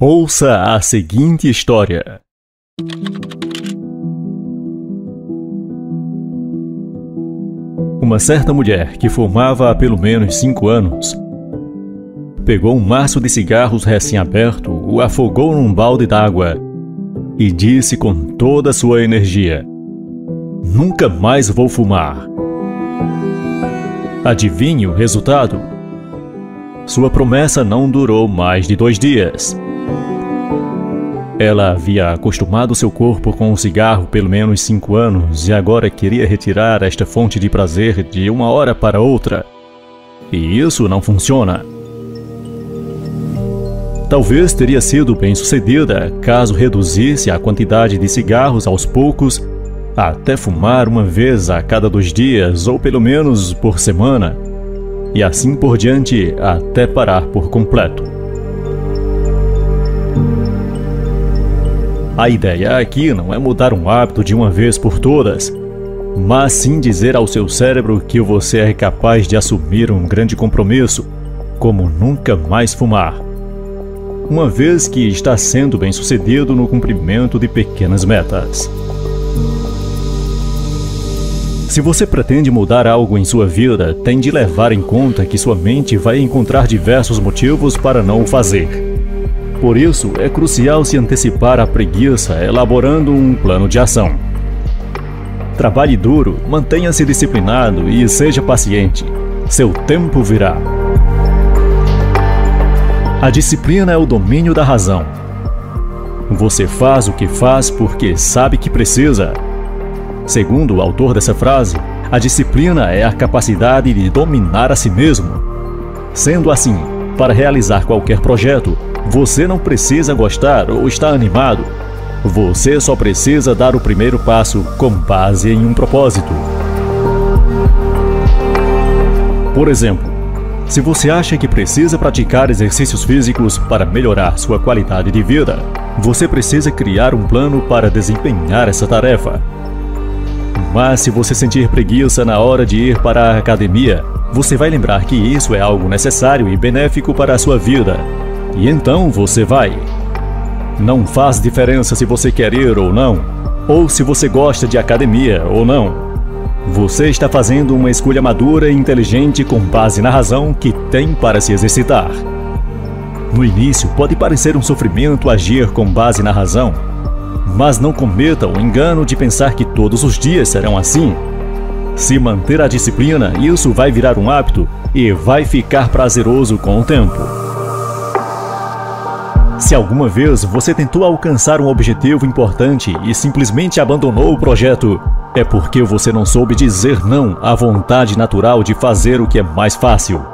Ouça a seguinte história. Uma certa mulher que fumava há pelo menos cinco anos pegou um maço de cigarros recém-aberto, o afogou num balde d'água e disse com toda a sua energia: Nunca mais vou fumar. Adivinhe o resultado? Sua promessa não durou mais de dois dias. Ela havia acostumado seu corpo com o cigarro pelo menos cinco anos e agora queria retirar esta fonte de prazer de uma hora para outra. E isso não funciona. Talvez teria sido bem sucedida caso reduzisse a quantidade de cigarros aos poucos até fumar uma vez a cada dois dias ou pelo menos por semana, e assim por diante até parar por completo. A ideia aqui não é mudar um hábito de uma vez por todas, mas sim dizer ao seu cérebro que você é capaz de assumir um grande compromisso, como nunca mais fumar uma vez que está sendo bem sucedido no cumprimento de pequenas metas. Se você pretende mudar algo em sua vida, tem de levar em conta que sua mente vai encontrar diversos motivos para não o fazer. Por isso, é crucial se antecipar à preguiça elaborando um plano de ação. Trabalhe duro, mantenha-se disciplinado e seja paciente. Seu tempo virá. A disciplina é o domínio da razão. Você faz o que faz porque sabe que precisa. Segundo o autor dessa frase, a disciplina é a capacidade de dominar a si mesmo. Sendo assim, para realizar qualquer projeto, você não precisa gostar ou estar animado. Você só precisa dar o primeiro passo com base em um propósito. Por exemplo, se você acha que precisa praticar exercícios físicos para melhorar sua qualidade de vida, você precisa criar um plano para desempenhar essa tarefa. Mas se você sentir preguiça na hora de ir para a academia, você vai lembrar que isso é algo necessário e benéfico para a sua vida. E então você vai. Não faz diferença se você quer ir ou não, ou se você gosta de academia ou não. Você está fazendo uma escolha madura e inteligente com base na razão que tem para se exercitar. No início, pode parecer um sofrimento agir com base na razão, mas não cometa o engano de pensar que todos os dias serão assim. Se manter a disciplina, isso vai virar um hábito e vai ficar prazeroso com o tempo. Se alguma vez você tentou alcançar um objetivo importante e simplesmente abandonou o projeto, é porque você não soube dizer não à vontade natural de fazer o que é mais fácil.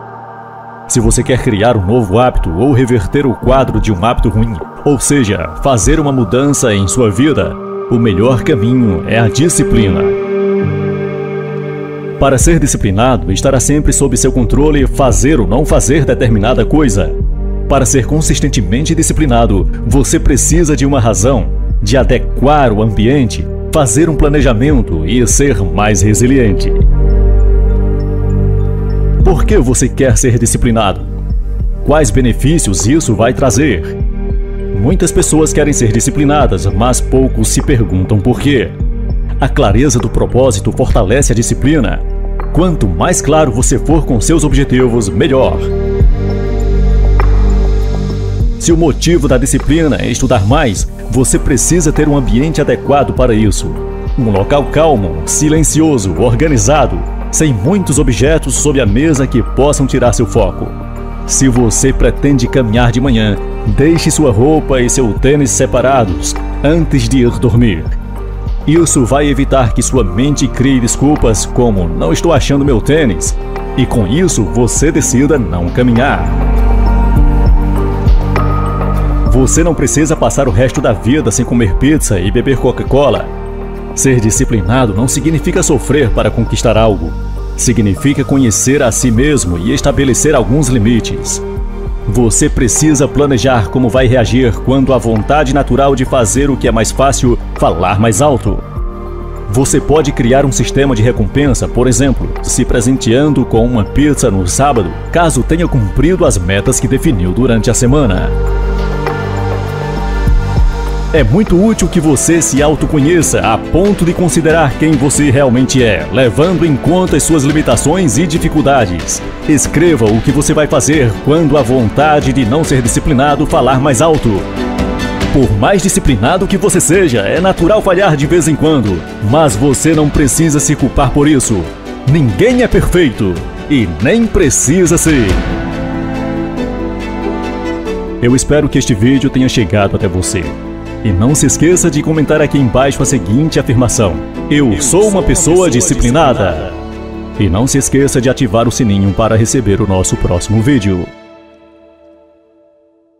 Se você quer criar um novo hábito ou reverter o quadro de um hábito ruim, ou seja, fazer uma mudança em sua vida, o melhor caminho é a disciplina. Para ser disciplinado, estará sempre sob seu controle fazer ou não fazer determinada coisa. Para ser consistentemente disciplinado, você precisa de uma razão, de adequar o ambiente fazer um planejamento e ser mais resiliente. Por que você quer ser disciplinado? Quais benefícios isso vai trazer? Muitas pessoas querem ser disciplinadas, mas poucos se perguntam por quê. A clareza do propósito fortalece a disciplina. Quanto mais claro você for com seus objetivos, melhor. Se o motivo da disciplina é estudar mais, você precisa ter um ambiente adequado para isso. Um local calmo, silencioso, organizado, sem muitos objetos sob a mesa que possam tirar seu foco. Se você pretende caminhar de manhã, deixe sua roupa e seu tênis separados antes de ir dormir. Isso vai evitar que sua mente crie desculpas como não estou achando meu tênis, e com isso você decida não caminhar. Você não precisa passar o resto da vida sem comer pizza e beber Coca-Cola. Ser disciplinado não significa sofrer para conquistar algo. Significa conhecer a si mesmo e estabelecer alguns limites. Você precisa planejar como vai reagir quando a vontade natural de fazer o que é mais fácil falar mais alto. Você pode criar um sistema de recompensa, por exemplo, se presenteando com uma pizza no sábado, caso tenha cumprido as metas que definiu durante a semana. É muito útil que você se autoconheça a ponto de considerar quem você realmente é, levando em conta as suas limitações e dificuldades. Escreva o que você vai fazer quando a vontade de não ser disciplinado falar mais alto. Por mais disciplinado que você seja, é natural falhar de vez em quando, mas você não precisa se culpar por isso. Ninguém é perfeito e nem precisa ser. Eu espero que este vídeo tenha chegado até você. E não se esqueça de comentar aqui embaixo a seguinte afirmação: Eu, sou uma pessoa disciplinada. E não se esqueça de ativar o sininho para receber o nosso próximo vídeo.